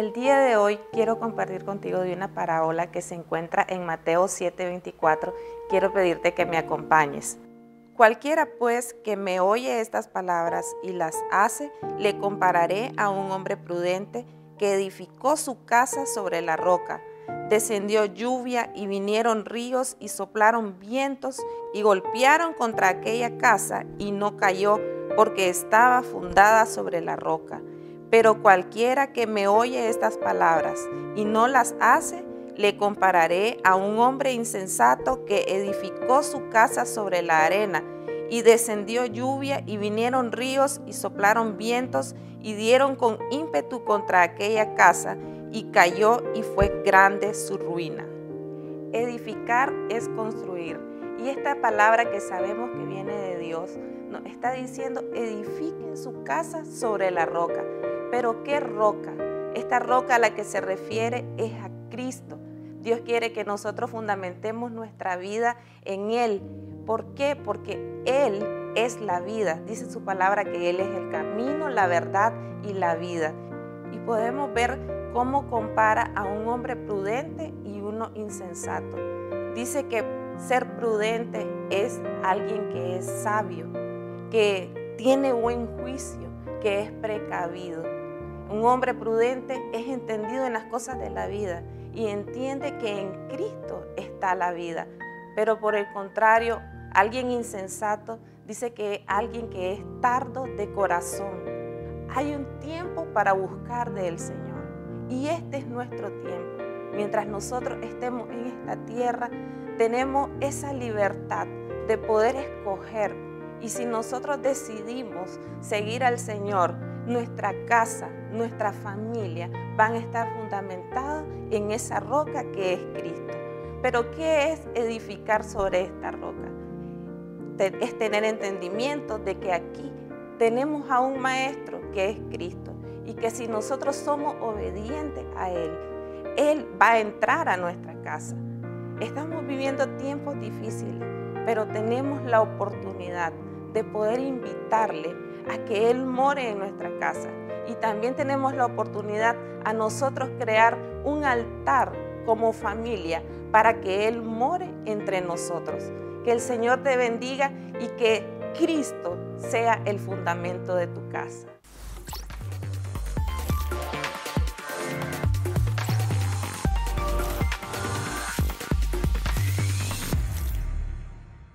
El día de hoy quiero compartir contigo de una parábola que se encuentra en Mateo 7:24. Quiero pedirte que me acompañes. Cualquiera pues que me oye estas palabras y las hace, le compararé a un hombre prudente que edificó su casa sobre la roca. Descendió lluvia y vinieron ríos y soplaron vientos y golpearon contra aquella casa y no cayó porque estaba fundada sobre la roca. Pero cualquiera que me oye estas palabras y no las hace, le compararé a un hombre insensato que edificó su casa sobre la arena, y descendió lluvia, y vinieron ríos, y soplaron vientos, y dieron con ímpetu contra aquella casa, y cayó, y fue grande su ruina. Edificar es construir. Y esta palabra que sabemos que viene de Dios nos está diciendo, edifiquen su casa sobre la roca. Pero ¿qué roca? Esta roca a la que se refiere es a Cristo. Dios quiere que nosotros fundamentemos nuestra vida en Él. ¿Por qué? Porque Él es la vida. Dice su palabra que Él es el camino, la verdad y la vida. Y podemos ver cómo compara a un hombre prudente y uno insensato. Dice que ser prudente es alguien que es sabio, que tiene buen juicio, que es precavido. Un hombre prudente es entendido en las cosas de la vida y entiende que en Cristo está la vida. Pero por el contrario, alguien insensato dice que alguien que es tardo de corazón. Hay un tiempo para buscar del Señor y este es nuestro tiempo. Mientras nosotros estemos en esta tierra, tenemos esa libertad de poder escoger. Y si nosotros decidimos seguir al Señor, nuestra casa, nuestra familia van a estar fundamentados en esa roca que es Cristo. Pero ¿qué es edificar sobre esta roca? Es tener entendimiento de que aquí tenemos a un maestro que es Cristo y que si nosotros somos obedientes a Él, Él va a entrar a nuestra casa. Estamos viviendo tiempos difíciles, pero tenemos la oportunidad de poder invitarle a que Él more en nuestra casa. Y también tenemos la oportunidad a nosotros crear un altar como familia para que Él more entre nosotros. Que el Señor te bendiga y que Cristo sea el fundamento de tu casa.